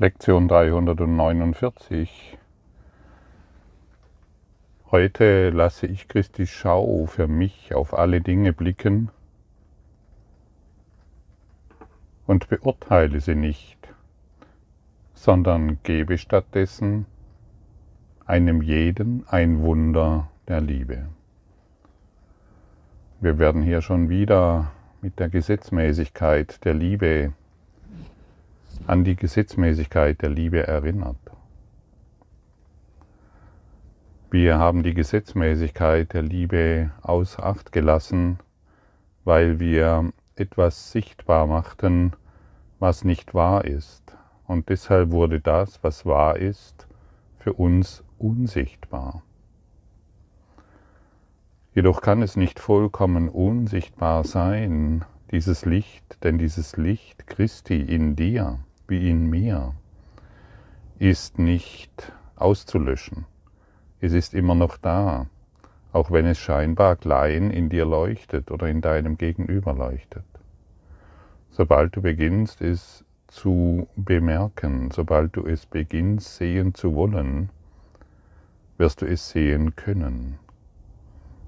Lektion 349. Heute lasse ich Christi Schau für mich auf alle Dinge blicken und beurteile sie nicht, sondern gebe stattdessen einem jeden ein Wunder der Liebe. Wir werden hier schon wieder mit der Gesetzmäßigkeit der Liebe an die Gesetzmäßigkeit der Liebe erinnert. Wir haben die Gesetzmäßigkeit der Liebe außer Acht gelassen, weil wir etwas sichtbar machten, was nicht wahr ist. Und deshalb wurde das, was wahr ist, für uns unsichtbar. Jedoch kann es nicht vollkommen unsichtbar sein, dieses Licht, denn dieses Licht Christi in dir, wie in mir, ist nicht auszulöschen. Es ist immer noch da, auch wenn es scheinbar klein in dir leuchtet oder in deinem Gegenüber leuchtet. Sobald du beginnst, es zu bemerken, sobald du es beginnst sehen zu wollen, wirst du es sehen können.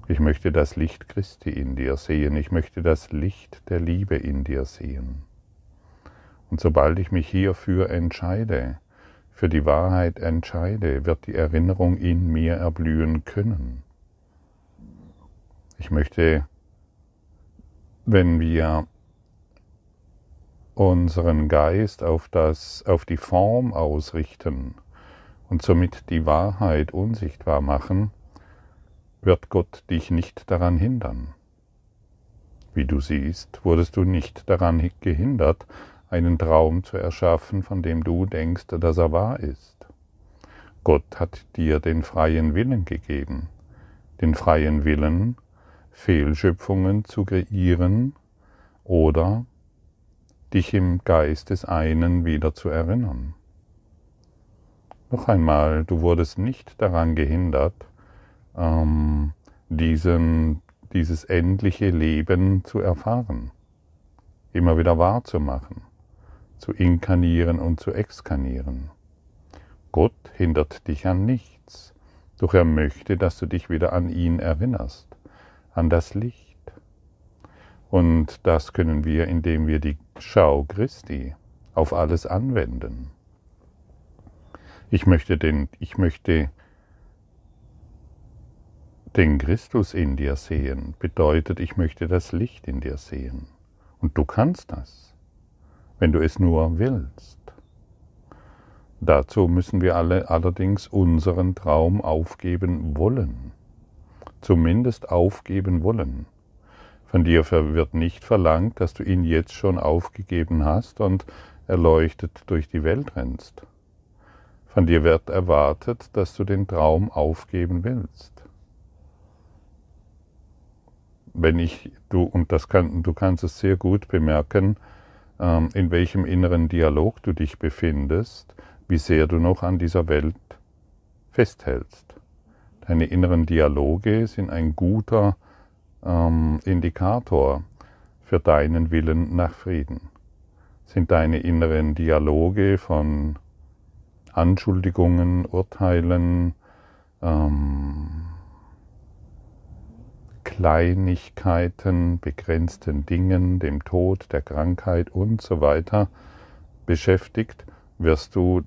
Ich möchte das Licht Christi in dir sehen, ich möchte das Licht der Liebe in dir sehen. Und sobald ich mich hierfür entscheide, für die Wahrheit entscheide, wird die Erinnerung in mir erblühen können. Ich möchte, wenn wir unseren Geist auf, das, auf die Form ausrichten und somit die Wahrheit unsichtbar machen, wird Gott dich nicht daran hindern. Wie du siehst, wurdest du nicht daran gehindert, einen Traum zu erschaffen, von dem du denkst, dass er wahr ist. Gott hat dir den freien Willen gegeben, den freien Willen, Fehlschöpfungen zu kreieren oder dich im Geist des einen wieder zu erinnern. Noch einmal, du wurdest nicht daran gehindert, ähm, diesen, dieses endliche Leben zu erfahren, immer wieder wahrzumachen zu inkarnieren und zu exkarnieren. Gott hindert dich an nichts, doch er möchte, dass du dich wieder an ihn erinnerst, an das Licht. Und das können wir, indem wir die Schau Christi auf alles anwenden. Ich möchte den, ich möchte den Christus in dir sehen, bedeutet, ich möchte das Licht in dir sehen. Und du kannst das wenn du es nur willst. Dazu müssen wir alle allerdings unseren Traum aufgeben wollen. Zumindest aufgeben wollen. Von dir wird nicht verlangt, dass du ihn jetzt schon aufgegeben hast und erleuchtet durch die Welt rennst. Von dir wird erwartet, dass du den Traum aufgeben willst. Wenn ich, du, und das kann, du kannst es sehr gut bemerken, in welchem inneren Dialog du dich befindest, wie sehr du noch an dieser Welt festhältst. Deine inneren Dialoge sind ein guter ähm, Indikator für deinen Willen nach Frieden. Sind deine inneren Dialoge von Anschuldigungen, Urteilen, ähm, Kleinigkeiten, begrenzten Dingen, dem Tod, der Krankheit und so weiter beschäftigt, wirst du,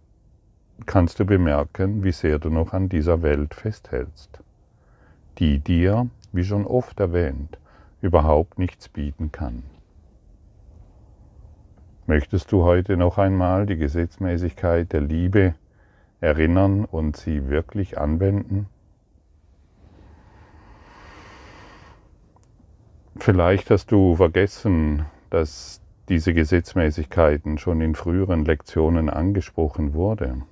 kannst du bemerken, wie sehr du noch an dieser Welt festhältst, die dir, wie schon oft erwähnt, überhaupt nichts bieten kann. Möchtest du heute noch einmal die Gesetzmäßigkeit der Liebe erinnern und sie wirklich anwenden? Vielleicht hast du vergessen, dass diese Gesetzmäßigkeiten schon in früheren Lektionen angesprochen wurde.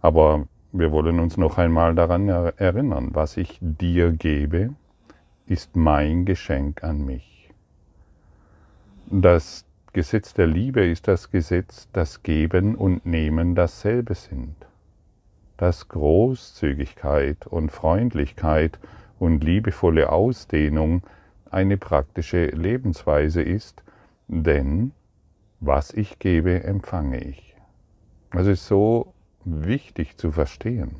Aber wir wollen uns noch einmal daran erinnern, was ich dir gebe, ist mein Geschenk an mich. Das Gesetz der Liebe ist das Gesetz, dass Geben und Nehmen dasselbe sind. Dass Großzügigkeit und Freundlichkeit und liebevolle Ausdehnung eine praktische Lebensweise ist, denn was ich gebe, empfange ich. Das ist so wichtig zu verstehen.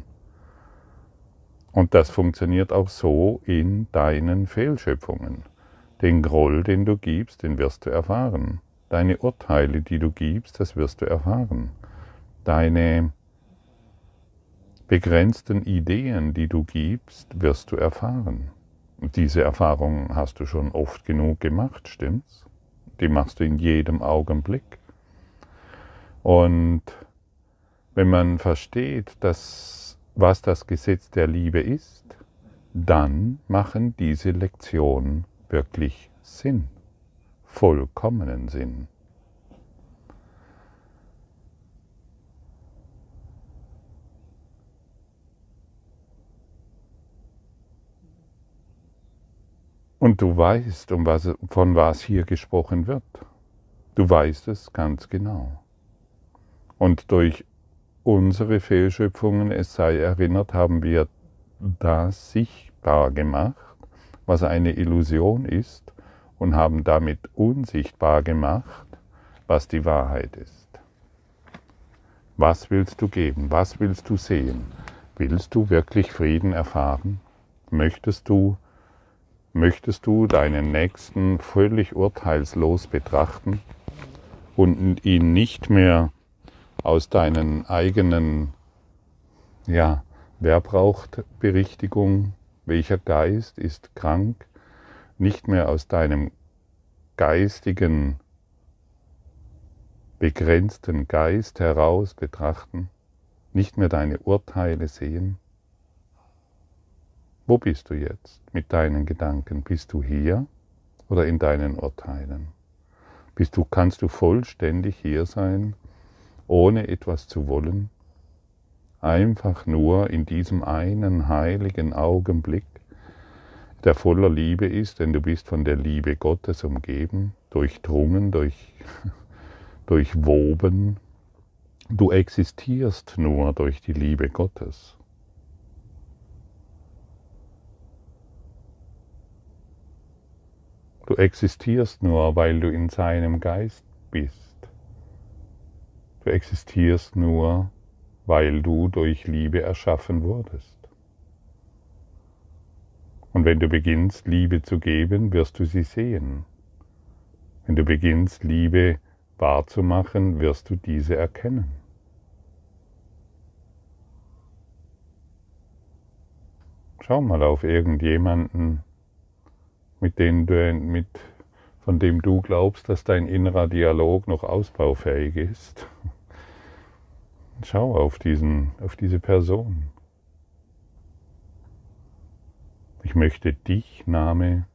Und das funktioniert auch so in deinen Fehlschöpfungen. Den Groll, den du gibst, den wirst du erfahren. Deine Urteile, die du gibst, das wirst du erfahren. Deine begrenzten Ideen, die du gibst, wirst du erfahren. Diese Erfahrung hast du schon oft genug gemacht, stimmt's? Die machst du in jedem Augenblick. Und wenn man versteht, dass, was das Gesetz der Liebe ist, dann machen diese Lektionen wirklich Sinn, vollkommenen Sinn. Und du weißt, um was, von was hier gesprochen wird. Du weißt es ganz genau. Und durch unsere Fehlschöpfungen, es sei erinnert, haben wir das sichtbar gemacht, was eine Illusion ist, und haben damit unsichtbar gemacht, was die Wahrheit ist. Was willst du geben? Was willst du sehen? Willst du wirklich Frieden erfahren? Möchtest du Möchtest du deinen Nächsten völlig urteilslos betrachten und ihn nicht mehr aus deinen eigenen, ja, wer braucht Berichtigung, welcher Geist ist krank, nicht mehr aus deinem geistigen, begrenzten Geist heraus betrachten, nicht mehr deine Urteile sehen? Wo bist du jetzt mit deinen Gedanken? Bist du hier oder in deinen Urteilen? Bist du, kannst du vollständig hier sein, ohne etwas zu wollen? Einfach nur in diesem einen heiligen Augenblick, der voller Liebe ist, denn du bist von der Liebe Gottes umgeben, durchdrungen, durch, durchwoben. Du existierst nur durch die Liebe Gottes. Du existierst nur, weil du in seinem Geist bist. Du existierst nur, weil du durch Liebe erschaffen wurdest. Und wenn du beginnst, Liebe zu geben, wirst du sie sehen. Wenn du beginnst, Liebe wahrzumachen, wirst du diese erkennen. Schau mal auf irgendjemanden, mit denen du, mit, von dem du glaubst, dass dein innerer Dialog noch ausbaufähig ist. Schau auf, diesen, auf diese Person. Ich möchte dich, Name,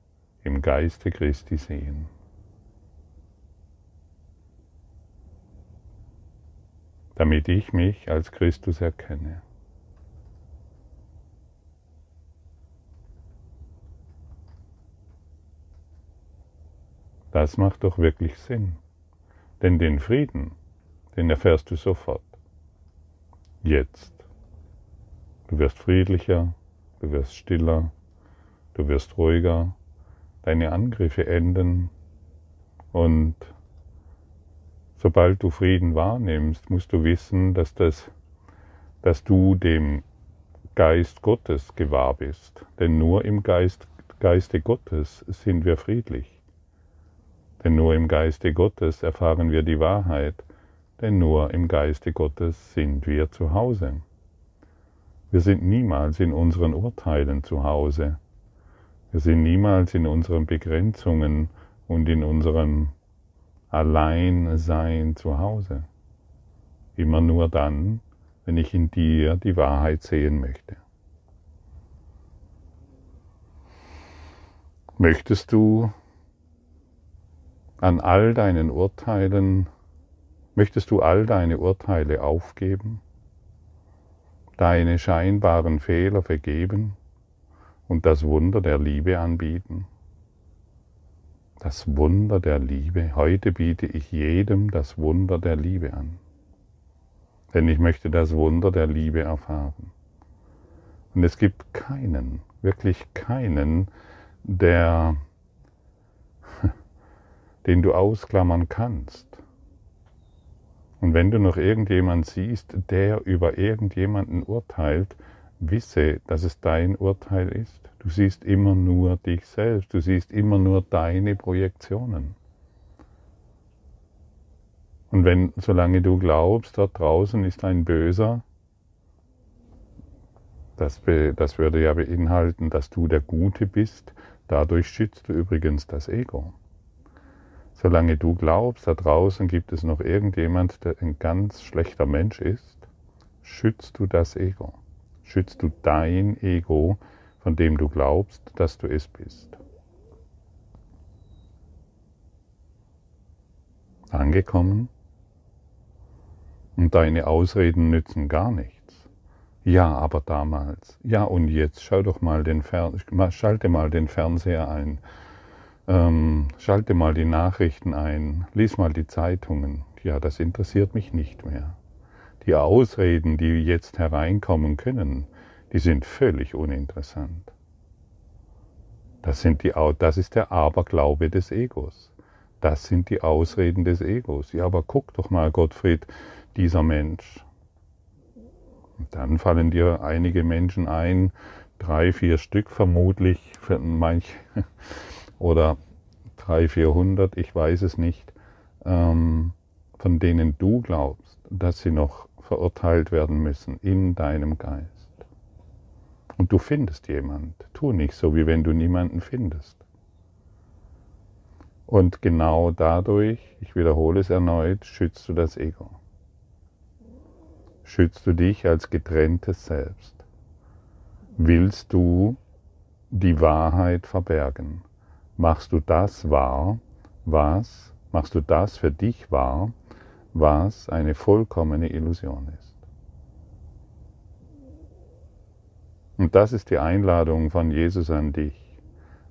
im Geiste Christi sehen. damit ich mich als Christus erkenne. Das macht doch wirklich Sinn. Denn den Frieden, den erfährst du sofort. Jetzt. Du wirst friedlicher, du wirst stiller, du wirst ruhiger, deine Angriffe enden und sobald du Frieden wahrnimmst, musst du wissen, dass, das, dass du dem Geist Gottes gewahr bist. Denn nur im Geist, Geiste Gottes sind wir friedlich. Denn nur im Geiste Gottes erfahren wir die Wahrheit, denn nur im Geiste Gottes sind wir zu Hause. Wir sind niemals in unseren Urteilen zu Hause. Wir sind niemals in unseren Begrenzungen und in unserem Alleinsein zu Hause. Immer nur dann, wenn ich in dir die Wahrheit sehen möchte. Möchtest du an all deinen Urteilen, möchtest du all deine Urteile aufgeben, deine scheinbaren Fehler vergeben und das Wunder der Liebe anbieten? Das Wunder der Liebe. Heute biete ich jedem das Wunder der Liebe an. Denn ich möchte das Wunder der Liebe erfahren. Und es gibt keinen, wirklich keinen, der den du ausklammern kannst. Und wenn du noch irgendjemand siehst, der über irgendjemanden urteilt, wisse, dass es dein Urteil ist. Du siehst immer nur dich selbst, du siehst immer nur deine Projektionen. Und wenn, solange du glaubst, dort draußen ist ein Böser, das, das würde ja beinhalten, dass du der Gute bist, dadurch schützt du übrigens das Ego. Solange du glaubst, da draußen gibt es noch irgendjemand, der ein ganz schlechter Mensch ist, schützt du das Ego schützt du dein Ego, von dem du glaubst, dass du es bist. Angekommen? Und deine Ausreden nützen gar nichts. Ja, aber damals. Ja, und jetzt schau doch mal den Fer schalte mal den Fernseher ein. Ähm, schalte mal die Nachrichten ein. Lies mal die Zeitungen. Ja, das interessiert mich nicht mehr. Die Ausreden, die jetzt hereinkommen können, die sind völlig uninteressant. Das, sind die, das ist der Aberglaube des Egos. Das sind die Ausreden des Egos. Ja, aber guck doch mal, Gottfried, dieser Mensch. Und dann fallen dir einige Menschen ein, drei, vier Stück vermutlich, manch, oder drei, vierhundert, ich weiß es nicht, ähm, von denen du glaubst, dass sie noch verurteilt werden müssen in deinem Geist. Und du findest jemand. Tu nicht so, wie wenn du niemanden findest. Und genau dadurch, ich wiederhole es erneut, schützt du das Ego. Schützt du dich als getrenntes Selbst. Willst du die Wahrheit verbergen? Machst du das wahr, was, machst du das für dich wahr, was eine vollkommene Illusion ist. Und das ist die Einladung von Jesus an dich,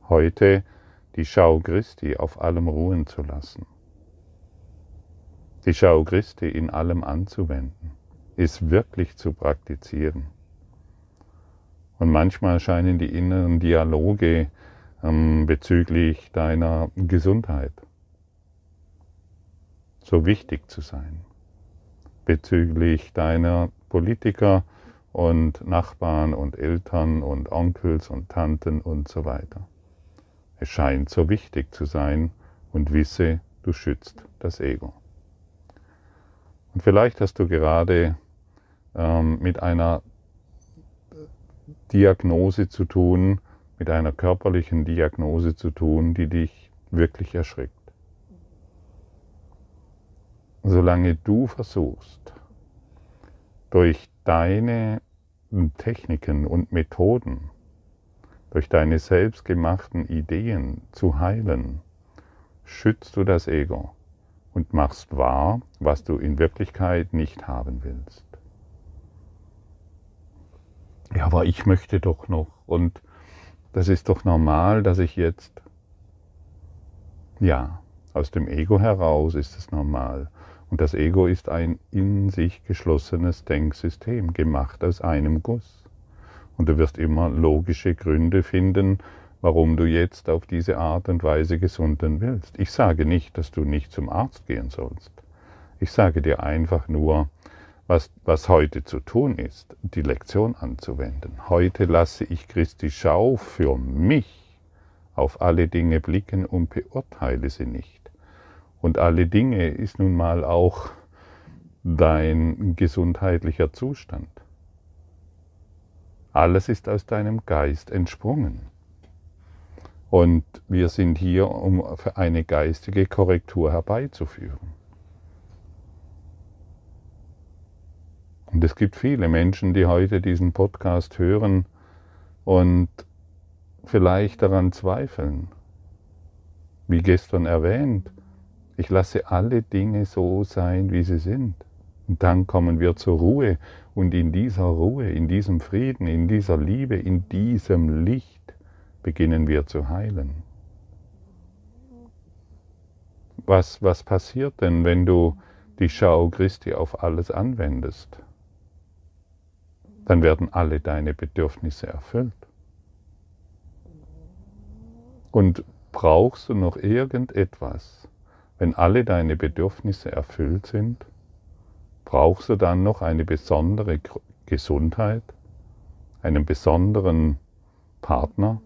heute die Schau Christi auf allem ruhen zu lassen. Die Schau Christi in allem anzuwenden, ist wirklich zu praktizieren. Und manchmal scheinen die inneren Dialoge ähm, bezüglich deiner Gesundheit so wichtig zu sein bezüglich deiner Politiker und Nachbarn und Eltern und Onkels und Tanten und so weiter. Es scheint so wichtig zu sein und wisse, du schützt das Ego. Und vielleicht hast du gerade ähm, mit einer Diagnose zu tun, mit einer körperlichen Diagnose zu tun, die dich wirklich erschrickt solange du versuchst, durch deine Techniken und Methoden, durch deine selbstgemachten Ideen zu heilen, schützt du das Ego und machst wahr, was du in Wirklichkeit nicht haben willst. Ja, aber ich möchte doch noch und das ist doch normal, dass ich jetzt, ja, aus dem Ego heraus ist es normal. Und das Ego ist ein in sich geschlossenes Denksystem, gemacht aus einem Guss. Und du wirst immer logische Gründe finden, warum du jetzt auf diese Art und Weise gesunden willst. Ich sage nicht, dass du nicht zum Arzt gehen sollst. Ich sage dir einfach nur, was, was heute zu tun ist, die Lektion anzuwenden. Heute lasse ich Christi Schau für mich auf alle Dinge blicken und beurteile sie nicht. Und alle Dinge ist nun mal auch dein gesundheitlicher Zustand. Alles ist aus deinem Geist entsprungen. Und wir sind hier, um eine geistige Korrektur herbeizuführen. Und es gibt viele Menschen, die heute diesen Podcast hören und vielleicht daran zweifeln. Wie gestern erwähnt, ich lasse alle Dinge so sein, wie sie sind. Und dann kommen wir zur Ruhe. Und in dieser Ruhe, in diesem Frieden, in dieser Liebe, in diesem Licht beginnen wir zu heilen. Was, was passiert denn, wenn du die Schau Christi auf alles anwendest? Dann werden alle deine Bedürfnisse erfüllt. Und brauchst du noch irgendetwas, wenn alle deine Bedürfnisse erfüllt sind, Brauchst du dann noch eine besondere Gesundheit, einen besonderen Partner,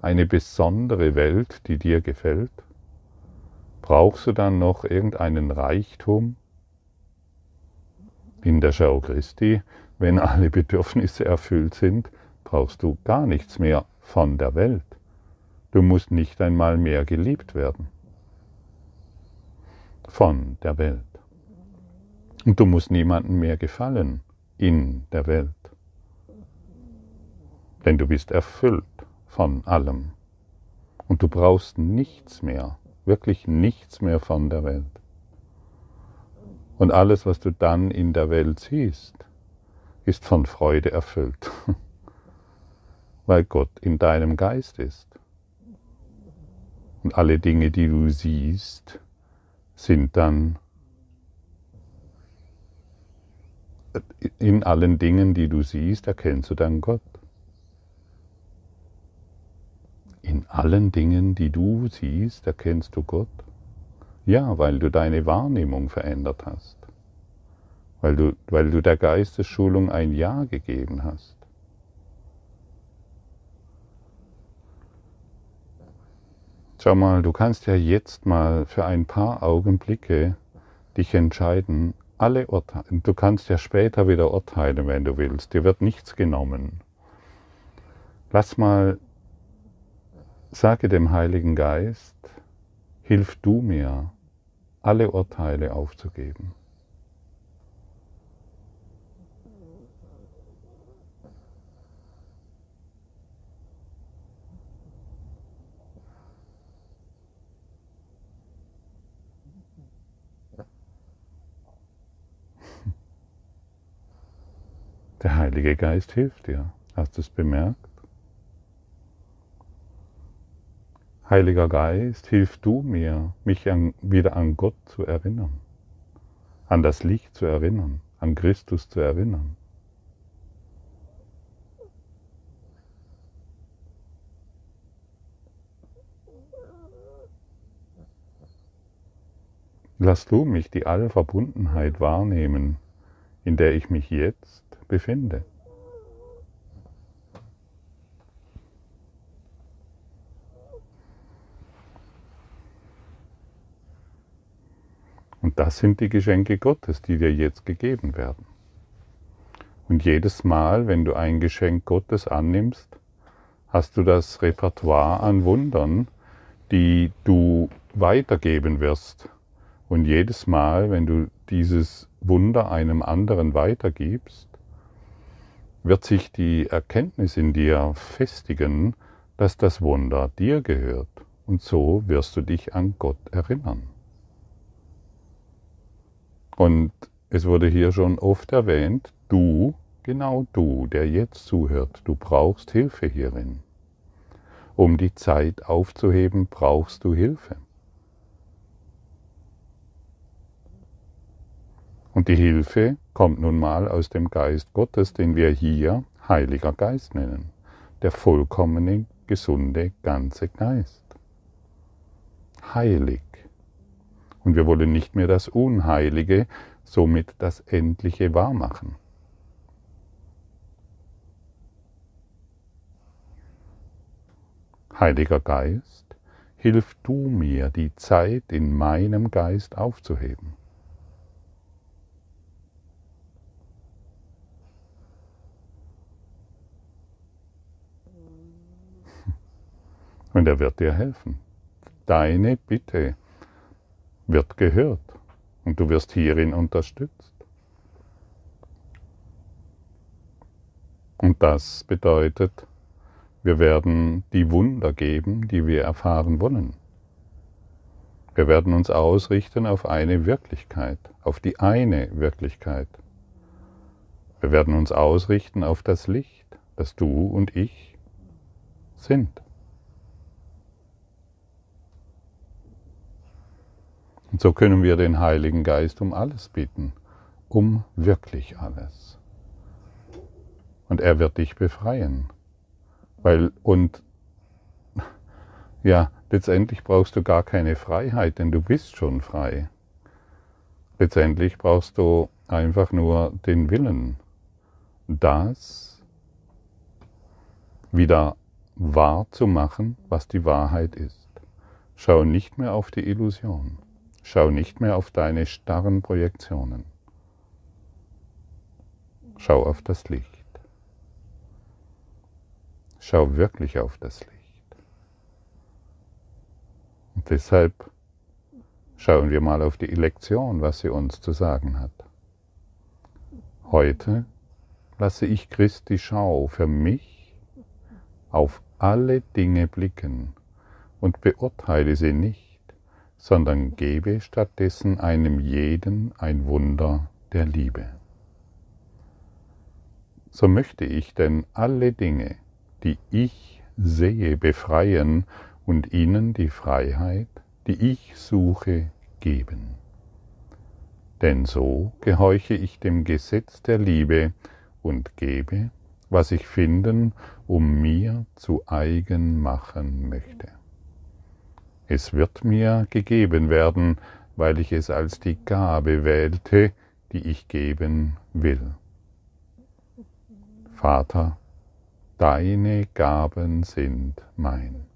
eine besondere Welt, die dir gefällt? Brauchst du dann noch irgendeinen Reichtum? In der Schau Christi, wenn alle Bedürfnisse erfüllt sind, brauchst du gar nichts mehr von der Welt. Du musst nicht einmal mehr geliebt werden von der Welt. Und du musst niemandem mehr gefallen in der Welt. Denn du bist erfüllt von allem. Und du brauchst nichts mehr, wirklich nichts mehr von der Welt. Und alles, was du dann in der Welt siehst, ist von Freude erfüllt, weil Gott in deinem Geist ist. Und alle Dinge, die du siehst, sind dann in allen Dingen, die du siehst, erkennst du dann Gott. In allen Dingen, die du siehst, erkennst du Gott. Ja, weil du deine Wahrnehmung verändert hast. Weil du, weil du der Geistesschulung ein Ja gegeben hast. Schau mal, du kannst ja jetzt mal für ein paar Augenblicke dich entscheiden, alle Urteile, du kannst ja später wieder urteilen, wenn du willst, dir wird nichts genommen. Lass mal, sage dem Heiligen Geist, hilf du mir, alle Urteile aufzugeben. Der Heilige Geist hilft dir. Hast du es bemerkt? Heiliger Geist, hilf du mir, mich an, wieder an Gott zu erinnern, an das Licht zu erinnern, an Christus zu erinnern. Lass du mich die Allverbundenheit wahrnehmen, in der ich mich jetzt befinde. Und das sind die Geschenke Gottes, die dir jetzt gegeben werden. Und jedes Mal, wenn du ein Geschenk Gottes annimmst, hast du das Repertoire an Wundern, die du weitergeben wirst. Und jedes Mal, wenn du dieses Wunder einem anderen weitergibst, wird sich die Erkenntnis in dir festigen, dass das Wunder dir gehört. Und so wirst du dich an Gott erinnern. Und es wurde hier schon oft erwähnt, du, genau du, der jetzt zuhört, du brauchst Hilfe hierin. Um die Zeit aufzuheben, brauchst du Hilfe. Und die Hilfe kommt nun mal aus dem Geist Gottes, den wir hier Heiliger Geist nennen, der vollkommene, gesunde, ganze Geist. Heilig. Und wir wollen nicht mehr das Unheilige, somit das Endliche wahrmachen. Heiliger Geist, hilf du mir, die Zeit in meinem Geist aufzuheben. Und er wird dir helfen. Deine Bitte wird gehört und du wirst hierin unterstützt. Und das bedeutet, wir werden die Wunder geben, die wir erfahren wollen. Wir werden uns ausrichten auf eine Wirklichkeit, auf die eine Wirklichkeit. Wir werden uns ausrichten auf das Licht, das du und ich sind. Und so können wir den Heiligen Geist um alles bitten, um wirklich alles. Und er wird dich befreien. Weil, und ja, letztendlich brauchst du gar keine Freiheit, denn du bist schon frei. Letztendlich brauchst du einfach nur den Willen, das wieder wahr zu machen, was die Wahrheit ist. Schau nicht mehr auf die Illusion. Schau nicht mehr auf deine starren Projektionen. Schau auf das Licht. Schau wirklich auf das Licht. Und deshalb schauen wir mal auf die Lektion, was sie uns zu sagen hat. Heute lasse ich Christi Schau für mich auf alle Dinge blicken und beurteile sie nicht, sondern gebe stattdessen einem jeden ein Wunder der Liebe. So möchte ich denn alle Dinge, die ich sehe, befreien und ihnen die Freiheit, die ich suche, geben. Denn so gehorche ich dem Gesetz der Liebe und gebe, was ich finden, um mir zu eigen machen möchte. Es wird mir gegeben werden, weil ich es als die Gabe wählte, die ich geben will. Vater, deine Gaben sind mein.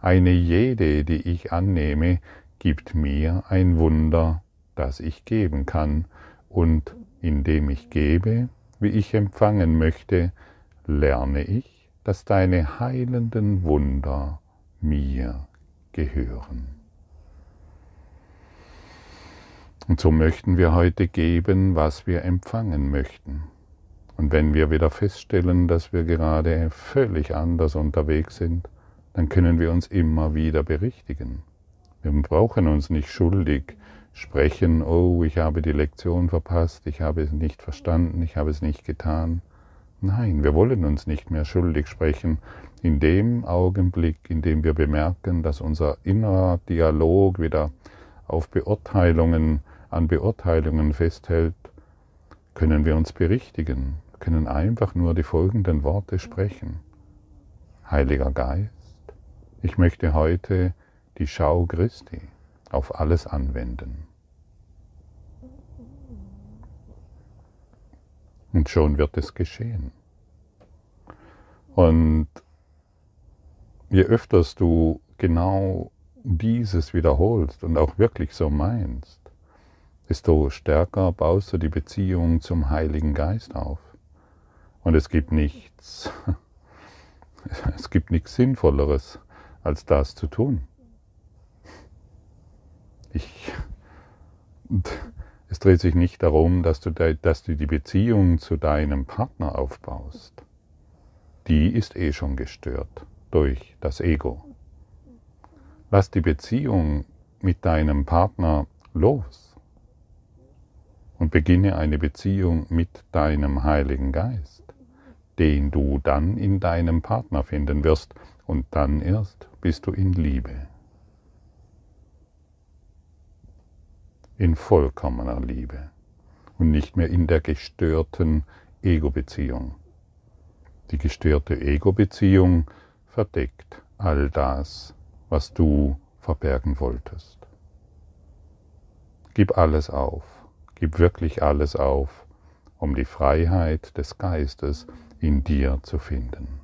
Eine jede, die ich annehme, gibt mir ein Wunder, das ich geben kann, und indem ich gebe, wie ich empfangen möchte, lerne ich, dass deine heilenden Wunder mir gehören. Und so möchten wir heute geben, was wir empfangen möchten. Und wenn wir wieder feststellen, dass wir gerade völlig anders unterwegs sind, dann können wir uns immer wieder berichtigen. Wir brauchen uns nicht schuldig sprechen, oh, ich habe die Lektion verpasst, ich habe es nicht verstanden, ich habe es nicht getan. Nein, wir wollen uns nicht mehr schuldig sprechen. In dem Augenblick, in dem wir bemerken, dass unser innerer Dialog wieder auf Beurteilungen, an Beurteilungen festhält, können wir uns berichtigen, können einfach nur die folgenden Worte sprechen. Heiliger Geist, ich möchte heute die Schau Christi auf alles anwenden. Und schon wird es geschehen. Und je öfters du genau dieses wiederholst und auch wirklich so meinst, desto stärker baust du die Beziehung zum Heiligen Geist auf. Und es gibt nichts, es gibt nichts Sinnvolleres, als das zu tun. Ich, es dreht sich nicht darum, dass du, dass du die Beziehung zu deinem Partner aufbaust. Die ist eh schon gestört durch das Ego. Lass die Beziehung mit deinem Partner los und beginne eine Beziehung mit deinem Heiligen Geist, den du dann in deinem Partner finden wirst und dann erst bist du in Liebe. In vollkommener Liebe und nicht mehr in der gestörten Ego-Beziehung. Die gestörte Ego-Beziehung verdeckt all das, was du verbergen wolltest. Gib alles auf, gib wirklich alles auf, um die Freiheit des Geistes in dir zu finden.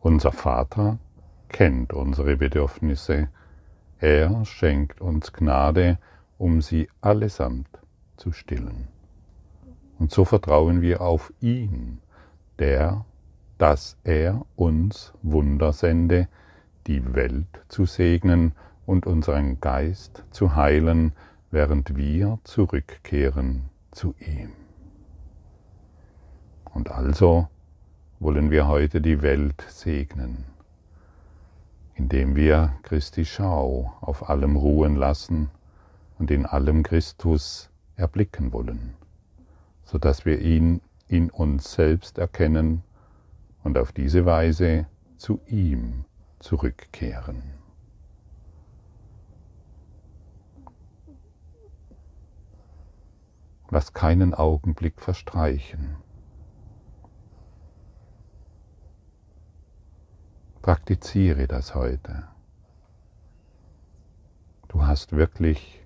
Unser Vater kennt unsere Bedürfnisse, er schenkt uns Gnade, um sie allesamt zu stillen. Und so vertrauen wir auf ihn, der, dass er uns Wunder sende, die Welt zu segnen und unseren Geist zu heilen, während wir zurückkehren zu ihm. Und also wollen wir heute die Welt segnen indem wir Christi Schau auf allem ruhen lassen und in allem Christus erblicken wollen, sodass wir ihn in uns selbst erkennen und auf diese Weise zu ihm zurückkehren. Lass keinen Augenblick verstreichen. Praktiziere das heute. Du hast wirklich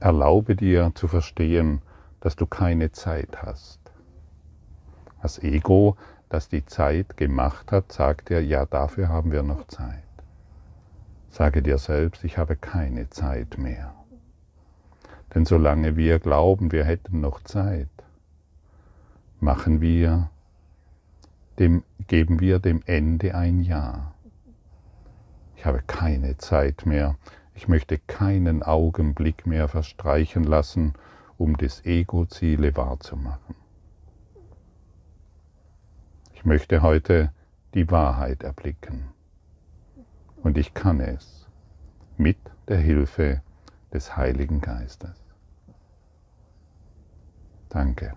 erlaube dir zu verstehen, dass du keine Zeit hast. Das Ego, das die Zeit gemacht hat, sagt dir, ja, dafür haben wir noch Zeit. Sage dir selbst, ich habe keine Zeit mehr. Denn solange wir glauben, wir hätten noch Zeit, machen wir dem, geben wir dem Ende ein Ja. Ich habe keine Zeit mehr. Ich möchte keinen Augenblick mehr verstreichen lassen, um des Ego-Ziele wahrzumachen. Ich möchte heute die Wahrheit erblicken. Und ich kann es mit der Hilfe des Heiligen Geistes. Danke.